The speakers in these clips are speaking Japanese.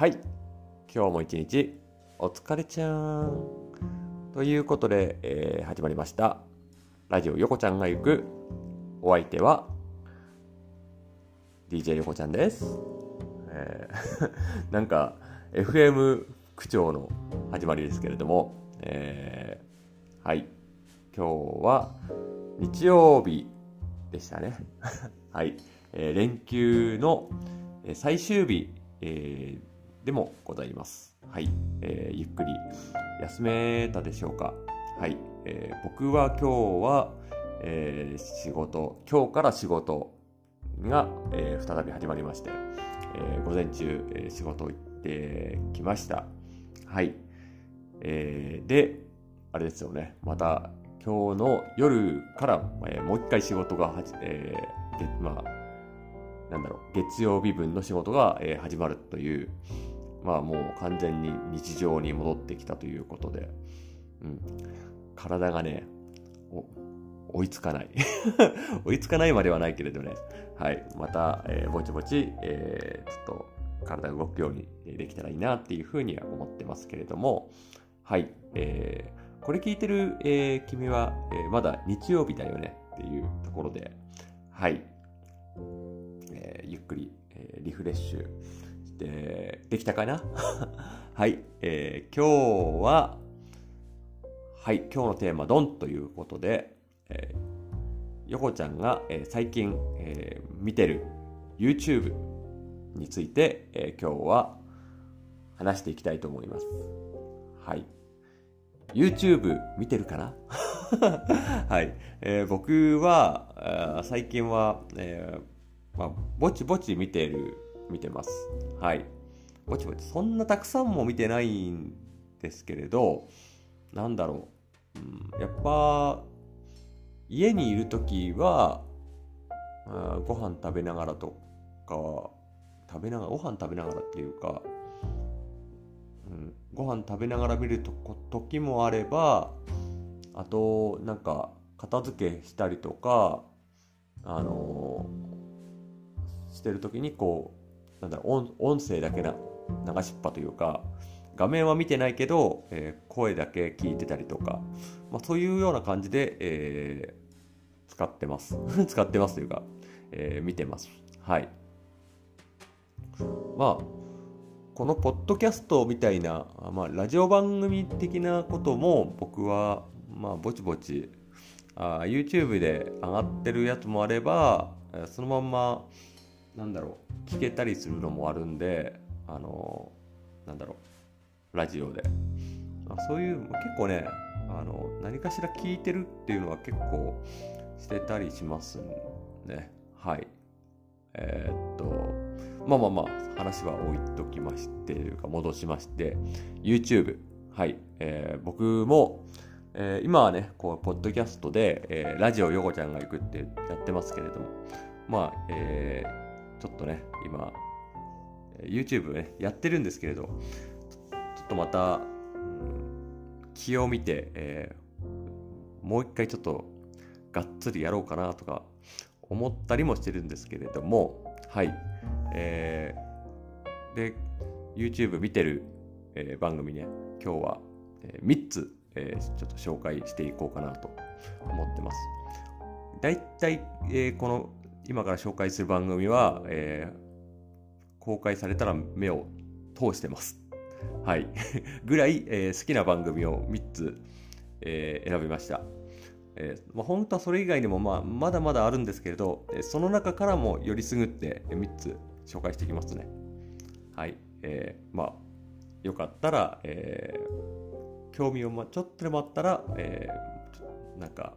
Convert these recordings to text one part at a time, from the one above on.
はい。今日も一日お疲れちゃん。ということで、えー、始まりました。ラジオ横ちゃんが行くお相手は DJ 横ちゃんです、えー、なんか FM 区長の始まりですけれども、えー、はい。今日は日曜日でしたね。はい、えー、連休の最終日、えー、でもございます。はい、えー、ゆっくり休めたでしょうか。はい、えー、僕は今日は、えー、仕事、今日から仕事が、えー、再び始まりまして、えー、午前中、えー、仕事行ってきました。はい。えー、で、あれですよね、また今日の夜から、えー、もう一回仕事が、えー、まあ、なんだろう、月曜日分の仕事が、えー、始まるという、まあもう完全に日常に戻ってきたということで、うん、体がね、追いつかない。追いつかないまではないけれどね、はい、また、えー、ぼちぼち、えー、ちょっと体が動くようにできたらいいなっていうふうには思ってますけれども、はい、えー、これ聞いてる、えー、君は、えー、まだ日曜日だよね。っていうところで、はい、えー、ゆっくり、えー、リフレッシュ、で、できたかな？はい、えー、今日は、はい、今日のテーマ、ドンということで、えー、横ちゃんが、えー、最近、えー、見てる YouTube について、えー、今日は話していきたいと思います。はい。YouTube 見てるかな？はい、えー、僕は、最近は、えーまあ、ぼちぼち見てる見てます。はい。ぼちぼち、そんなたくさんも見てないんですけれど、なんだろう。うん、やっぱ、家にいるときは、あご飯食べながらとか、食べながら、ご飯食べながらっていうか、うん、ご飯食べながら見ると時もあれば、あと、なんか、片付けしたりとか、あのー、してる時にこうなんだ音声だけな流しっぱというか画面は見てないけど、えー、声だけ聞いてたりとか、まあ、そういうような感じで、えー、使ってます。使ってますというか、えー、見てます。はい。まあこのポッドキャストみたいな、まあ、ラジオ番組的なことも僕はまあぼちぼちあ YouTube で上がってるやつもあればそのまんまなんだろう聞けたりするのもあるんであのなんだろうラジオで、まあ、そういう結構ねあの何かしら聞いてるっていうのは結構してたりしますねはい。えー、っとまあまあまあ話は置いときましてというか戻しまして YouTube はい、えー、僕もえー、今はね、こう、ポッドキャストで、えー、ラジオヨコちゃんが行くってやってますけれども、まあ、えー、ちょっとね、今、YouTube ね、やってるんですけれど、ちょっとまた、うん、気を見て、えー、もう一回ちょっとがっつりやろうかなとか思ったりもしてるんですけれども、はい。えー、で、YouTube 見てる、えー、番組ね、今日は、えー、3つ、えー、ちょっと紹介していこうかなと思ってます。だいたい、えー、この今から紹介する番組は、えー、公開されたら目を通してます。はい。ぐらい、えー、好きな番組を3つ、えー、選びました。えーまあ、本当はそれ以外にも、まあ、まだまだあるんですけれど、その中からもよりすぐって3つ紹介していきますね。はい。えー、まあ、よかったら、えー、興味を、ま、ちょっとでもあったら、えー、なんか、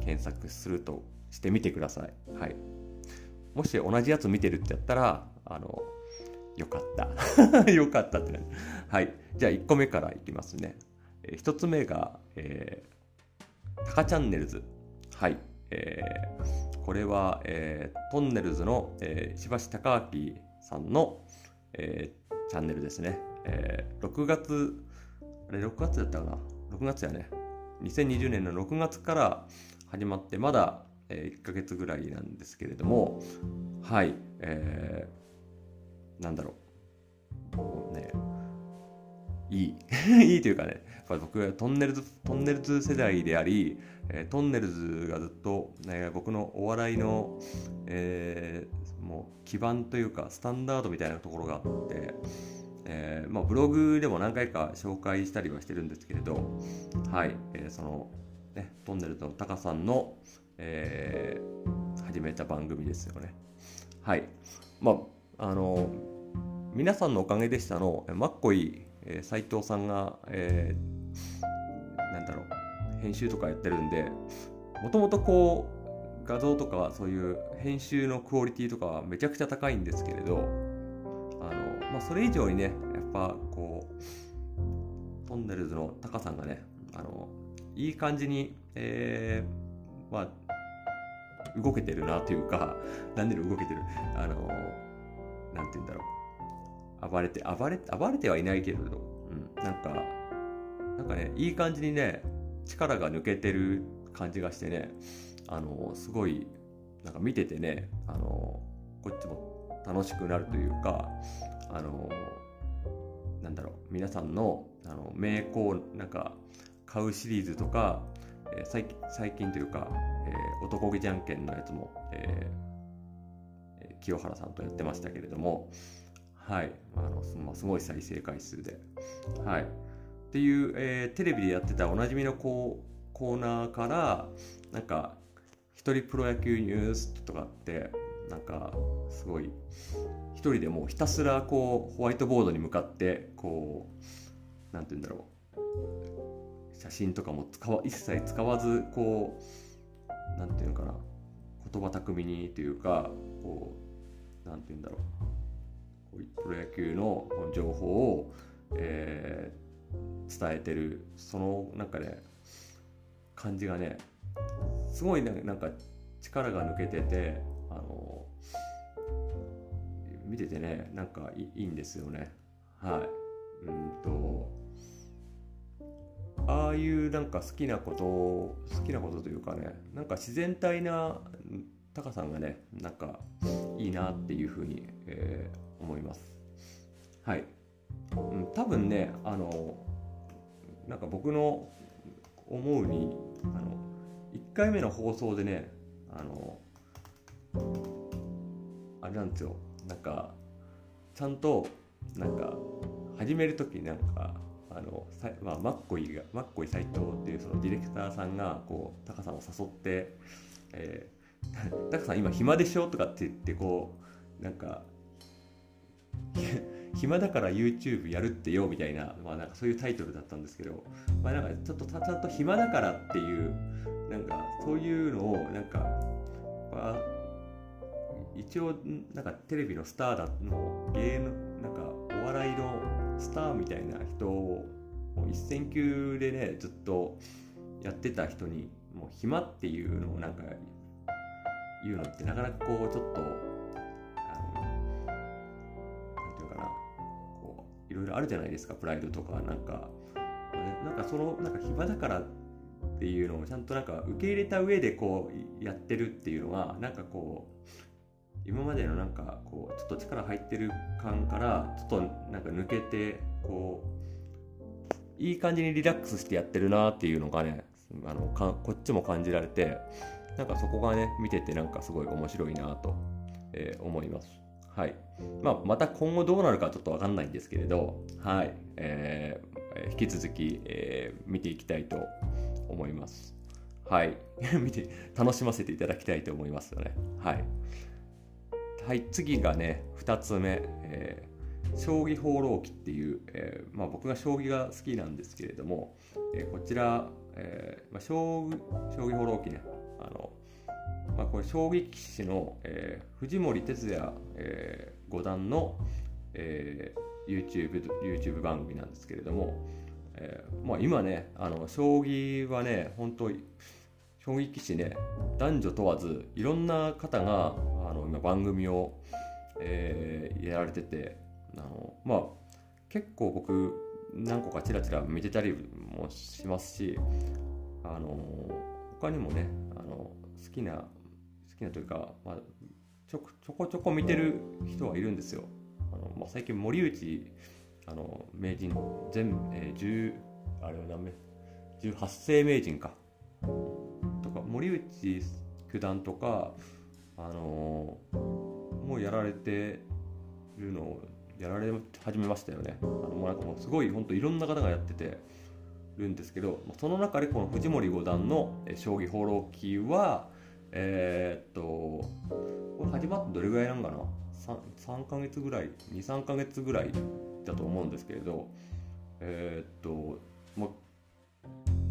検索するとしてみてください。はい。もし同じやつ見てるってやったら、あの、よかった。よかったってね。はい。じゃあ1個目からいきますね。えー、1つ目が、えー、タカチャンネルズ。はい。えー、これは、えー、トンネルズの、えー、石橋貴明さんの、えー、チャンネルですね。えー、6月、あれ、6月だったかな ?6 月やね。2020年の6月から始まって、まだえー、1ヶ月ぐらいなんですけれども、はい、えー、なんだろう。もうねいい いいというかね僕はトンネルズトンネルズ世代であり、えー、トンネルズがずっと、ね、僕のお笑いの、えー、もう基盤というかスタンダードみたいなところがあって、えーまあ、ブログでも何回か紹介したりはしてるんですけれどはい、えー、その、ね、トンネルズのタカさんの、えー、始めた番組ですよね。はい。まああの皆さんのおかげでしたの。マッコイ斎、えー、藤さんが、えー、なんだろう。編集とかやってるんでもともとこう画像とかそういう編集のクオリティとかはめちゃくちゃ高いんですけれどあの、まあ、それ以上にねやっぱこうトンネルズのタカさんがねあのいい感じに、えー、まあ動けてるなというか、なんで動けてる。あの、なんて言うんだろう。暴れて、暴れ、暴れてはいないけれど、うん、なんか、なんかね、いい感じにね、力が抜けてる感じがしてね、あの、すごい、なんか見ててね、あの、こっちも楽しくなるというか、あの、なんだろう、皆さんの、あの、名工、なんか、買うシリーズとか、え、最近というか、え、男気じゃんけんのやつも、えー、清原さんとやってましたけれども、はい。あの、ま、すごい再生回数で。はい。っていう、えー、テレビでやってたおなじみのコーナーから、なんか、一人プロ野球ニュースとかって、なんか、すごい、一人でもうひたすらこう、ホワイトボードに向かって、こう、なんて言うんだろう。写真とかも使わ一切使わず、こう、なんていうのかな。言葉巧みにというか、こう、なんて言うんだろう。プロ野球の情報を、えー、伝えてるその中で感じがねすごいなんか力が抜けててあの見ててねなんかいいんですよねはいうんとああいうなんか好きなこと好きなことというかねなんか自然体なタカさんがねなんかいいなっていうふうに、えー、思います。はい。うん、多分ね、あの、なんか僕の思うに、あの、1回目の放送でね、あの、あれなんですよ、なんか、ちゃんと、なんか、始める時なんか、あのさ、まあ、マッコイが、マッコイ斎藤っていうそのディレクターさんが、こう、タカさんを誘って、えー、タカさん今暇でしょとかって言って、こう、なんか、暇だから YouTube やるってよみたいな,、まあ、なんかそういうタイトルだったんですけど、まあ、なんかちょっとちゃんと暇だからっていうなんかそういうのをなんか、まあ、一応なんかテレビのスターだの芸能なんかお笑いのスターみたいな人を一線級でねずっとやってた人にもう暇っていうのをなんか言うのってなかなかこうちょっといろいろあるじゃないですかプライドとかなんか。なんかそのなんか暇だからっていうのをちゃんとなんか受け入れた上でこうやってるっていうのがなんかこう今までのなんかこうちょっと力入ってる感からちょっとなんか抜けてこういい感じにリラックスしてやってるなっていうのがねあのかこっちも感じられてなんかそこがね見ててなんかすごい面白いなと、えー、思います。はい。まあ、また今後どうなるかちょっとわかんないんですけれど、はい。えー、引き続き、えー、見ていきたいと思います。はい。見て、楽しませていただきたいと思いますよね。はい。はい、次がね、2つ目、えー、将棋放浪記っていう、えーまあ、僕が将棋が好きなんですけれども、えー、こちら、えーまあ、将棋将棋放浪記ね、あのまあ、これ将棋棋士の、えー、藤森哲也、えー、五段の、えー、YouTube, YouTube 番組なんですけれども、えーまあ、今ねあの将棋はね本当将棋棋士ね男女問わずいろんな方があの今番組を、えー、やられててあのまあ結構僕何個かちらちら見てたりもしますしあの他にもねあの好きな好きなというか、まあ、ちょちょこちょこ見てる人はいるんですよ。あの、まあ、最近森内あの名人全、えー、10あれは何名18世名人か森内九段とかあのー、もうやられてるのをやられ始めましたよね。あのもうなんかもうすごい本当いろんな方がやっててるんですけどその中でこの藤森五段の将棋放浪記はえー、っとこれ始まってどれぐらいなんかな？3, 3ヶ月ぐらい23ヶ月ぐらいだと思うんですけれどえー、っとま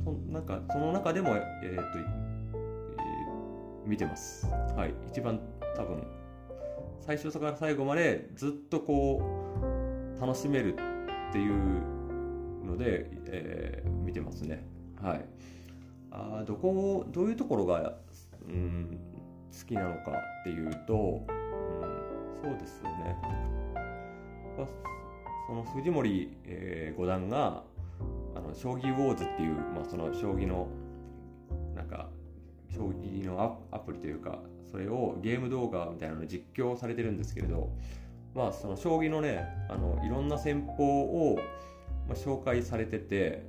そなんかその中でもえー、っと、見てます。はい。一番多分最初から最後までずっとこう楽しめるっていうので、えー、見てますね。はい。あどこどういうところが、うん、好きなのかっていうと、うん、そうですよね。その藤森、えー、五段があの将棋ウォーズっていう、まあ、その将棋のなんか将棋のアプリというかそれをゲーム動画みたいなの実況されてるんですけれどまあその将棋のねあのいろんな戦法を、まあ、紹介されてて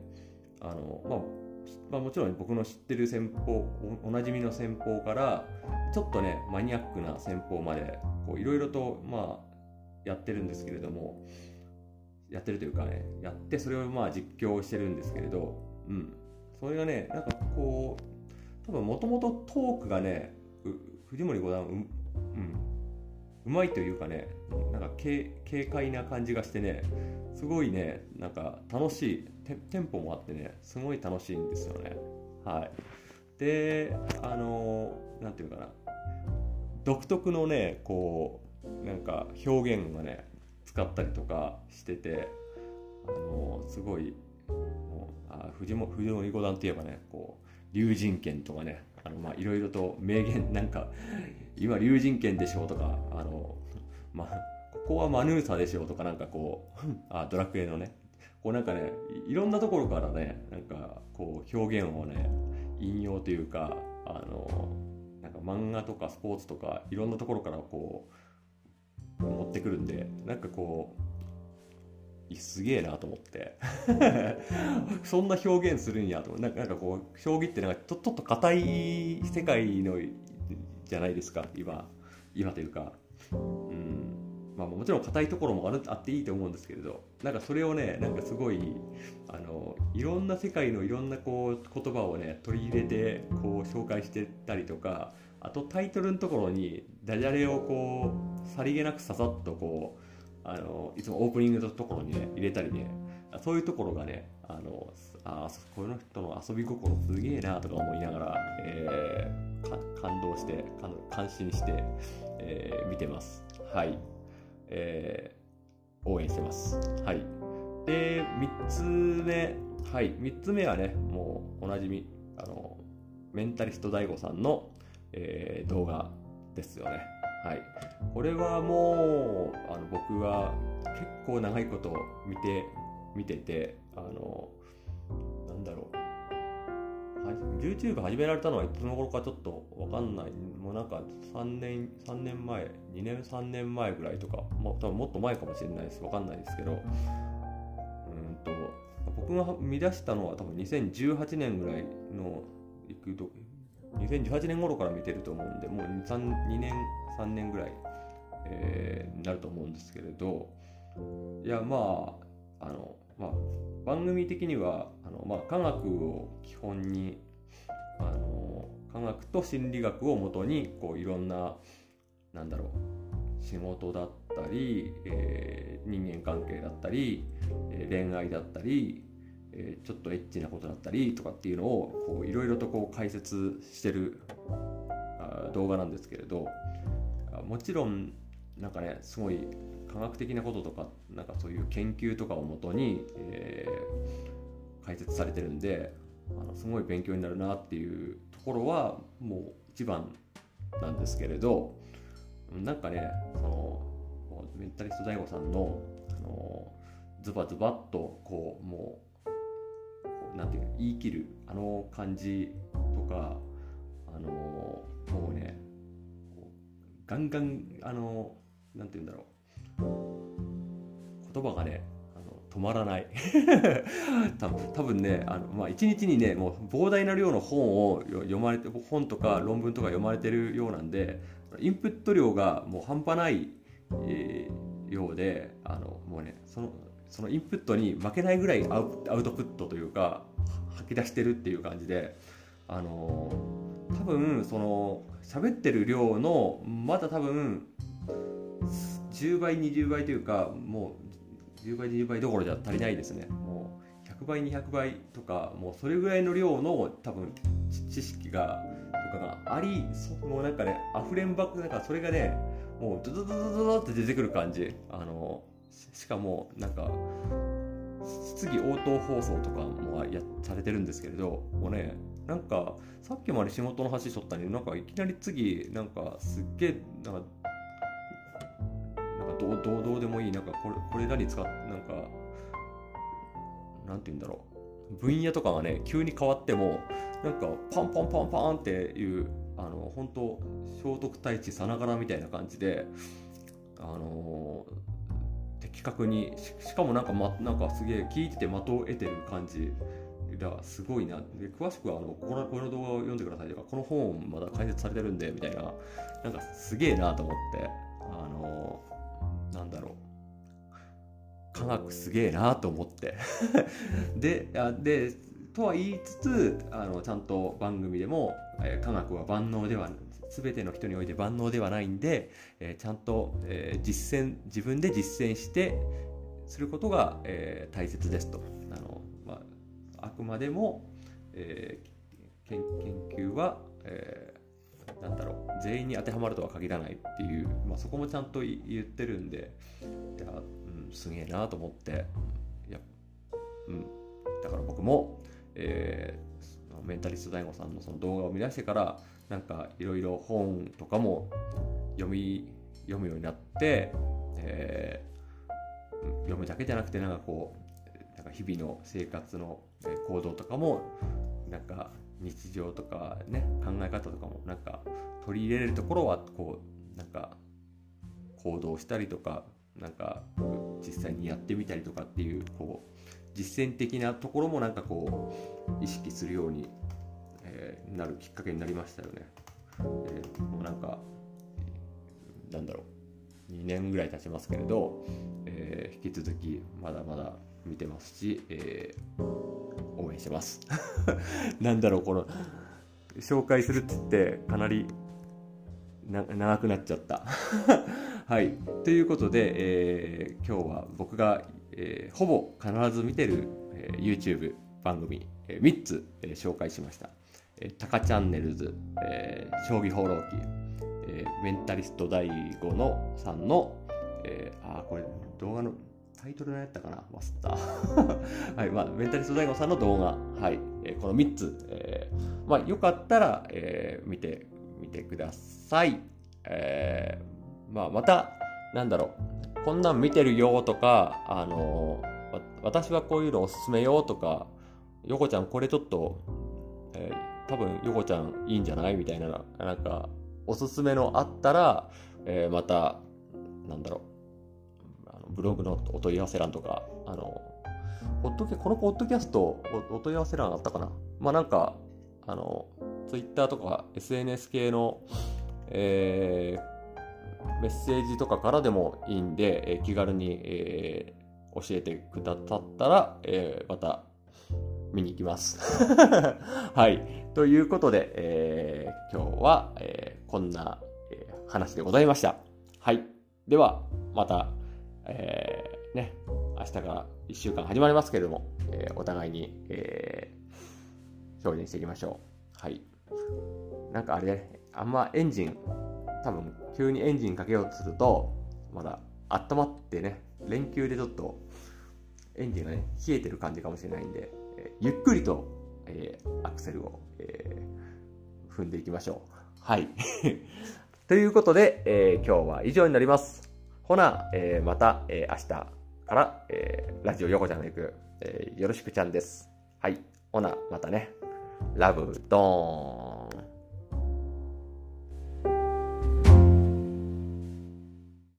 あの、まあ、まあ、もちろん僕の知ってる戦法おなじみの戦法からちょっとねマニアックな戦法までいろいろとまあやってるんですけれどもやってるというかねやってそれをまあ実況してるんですけれどうん。それがねなんかこう多分もともとトークがね藤森五段う,、うん、うまいというかねなんか軽軽快な感じがしてねすごいねなんか楽しいテンポもあってねすごい楽しいんですよね。はい。であのなんていうかな。独特のねこうなんか表現がね使ったりとかしててあのすごいもうあ藤森五段といえばねこう龍神剣とかねあのまあいろいろと名言 なんか今龍神剣でしょうとかあのまあここはマヌーサでしょうとかなんかこう あドラクエのね。こうなんかねいろんなところからねなんかこう表現をね引用というかあのなんか漫画とかスポーツとかいろんなところからこう持ってくるんでなんかこうすげえなと思って。そんな表現するんやと。思なんかなんかこう将棋ってなんかちょちょっと硬い世界のじゃないですか。今今というか。うん。まあもちろん硬いところもあるあっていいと思うんですけれど。なんかそれをねなんかすごいあのいろんな世界のいろんなこう言葉をね取り入れてこう紹介してたりとか。あとタイトルのところにダジャレをこうさりげなくささっとこうあのいつもオープニングのところにね入れたりねそういうところがねあのあこの人の遊び心すげえなとか思いながら、えー、感動して感心して、えー、見てます。はい、えー、応援してます。はい。で3つ目。はい。3つ目はねもうおなじみあのメンタリスト DAIGO さんの、えー、動画ですよね。はい、これはもうあの僕は結構長いこと見て見ててあのなんだろう。YouTube 始められたのはいつの頃かちょっとわかんない。もうなんか3年3年前2年3年前ぐらいとかも多分もっと前かもしれないです。わかんないですけど。うんと僕が見出したのは多分2018年ぐらいの行くと2018年頃から見てると思うんでもう 2, 2年3年ぐらい、えー、になると思うんですけれどいやまああの、まあ、番組的にはあの、まあ、科学を基本にあの科学と心理学をもとにこういろんななんだろう仕事だったり、えー、人間関係だったり、えー、恋愛だったり、えー、ちょっとエッチなことだったりとかっていうのをいろいろとこう解説してる動画なんですけれどもちろんなんかねすごい科学的なこととかなんかそういう研究とかをもとに、えー、解説されてるんであのすごい勉強になるなっていうところはもう一番なんですけれどなんかねそのメンタリスト DAIGO さんのあのズバズバッとこうもうなんていうの言い切るあの感じとかあのもうねガンガンあのなんて言うんだろう。言葉がねあの止まらない。多分多分ねあの、まあ、1日にねもう膨大な量の本を読まれて本とか論文とか読まれてるようなんでインプット量がもう半端ない、えー、ようであのもうねそのそのインプットに負けないぐらいアウトプットというか吐き出してるっていう感じであの多分その喋ってる量のまだ多分10倍20倍というかもう10倍20倍どころじゃ足りないですね。もう100倍200倍とかもうそれぐらいの量の多分知識がとかがありもうなんかね溢れんばくなんかそれがねもうドドドドドドって出てくる感じ。あのしかもなんか質疑応答放送とかもやされてるんですけれどもねなんかさっきまで仕事の話しとったのになんかいきなり次なんかすっげえなんかどうどうどうでもいいなんかこれこれらに使ってなんかなんて言うんだろう。分野とかがね急に変わってもなんかパンパンパンパンっていうあの本当聖徳太一さながらみたいな感じであの的確にしかもなんか,、ま、なんかすげえ聞いてて的を得てる感じがすごいな。で詳しくはあのこのこの動画を読んでくださいとかこの本まだ解説されてるんでみたいななんかすげえなと思ってあのなんだろう。科学すげえなと思って。であでとは言いつつあのちゃんと番組でも、えー、科学は万能では全ての人において万能ではないんで、えー、ちゃんと、えー、実践自分で実践してすることが、えー、大切ですと。あの、まあ、あくまでも、えー、研究は、えー、なんだろう全員に当てはまるとは限らないっていう、まあ、そこもちゃんと言ってるんでいや、うん、すげえなと思っていや、うん、だから僕も、えー、メンタリスト DAIGO さんのその動画を見出してからなんかいろいろ本とかも読み読むようになって、えー、読むだけじゃなくてなんかこうなんか日々の生活の行動とかもなんか日常とかね考え方とかもなんか取り入れれるところはこうなんか行動したりとかなんか実際にやってみたりとかっていうこう実践的なところもなんかこう意識するように、なるきっかけになりましたよね。え、もうなんかなんだろう2年ぐらい経ちますけれど、えー、引き続きまだまだ見てますし、えー、応援してます。なんだろうこの紹介するって言ってかなり長くなっちゃった。はい。ということで、えー、今日は僕が、えー、ほぼ必ず見てる、えー、YouTube 番組、えー、3つ、えー、紹介しました。えタカチャンネルズ、えー、将棋放浪記、えー、メンタリスト第5のさんの、えー、あ、これ動画のタイトル何やったかな？忘れた。はい、まあ、メンタリスト第5さんの動画、はい、えー、この3つ、えー、まあ、よかったら、えー、見てみてください。えー、まあ、また、なんだろう、こんなん見てるよとか、あのー、私はこういうのおすすめよとか、横ちゃんこれちょっと、えー多分ヨコちゃんいいんじゃない？みたいななんかおすすめのあったら、えー、またなんだろう。あのブログのお問い合わせ欄とかあのポッドキこのポッドキャストお問い合わせ欄あったかな？まあなんかあのツイッターとか SNS 系の、えー、メッセージとかからでもいいんで、えー、気軽に、えー、教えてくださったら、えー、また見に行きます。はい。ということで、えー、今日は、えー、こんな、えー、話でございました。はい。では、また、えー、ね、明日から1週間始まりますけれども、えー、お互いに、えー、表現していきましょう。はい。なんかあれ、ね、あんまエンジン、多分、急にエンジンかけようとすると、まだ温まってね、連休でちょっとエンジンがね、冷えてる感じかもしれないんで、ゆっくりと、えアクセルを、えー踏んでいきましょう。はい。ということで、え今日は以上になります。ほな、えまた、え明日から、えラジオ横ちゃんの行く、えよろしくちゃんです。はい。ほな、またね。ラブドーン。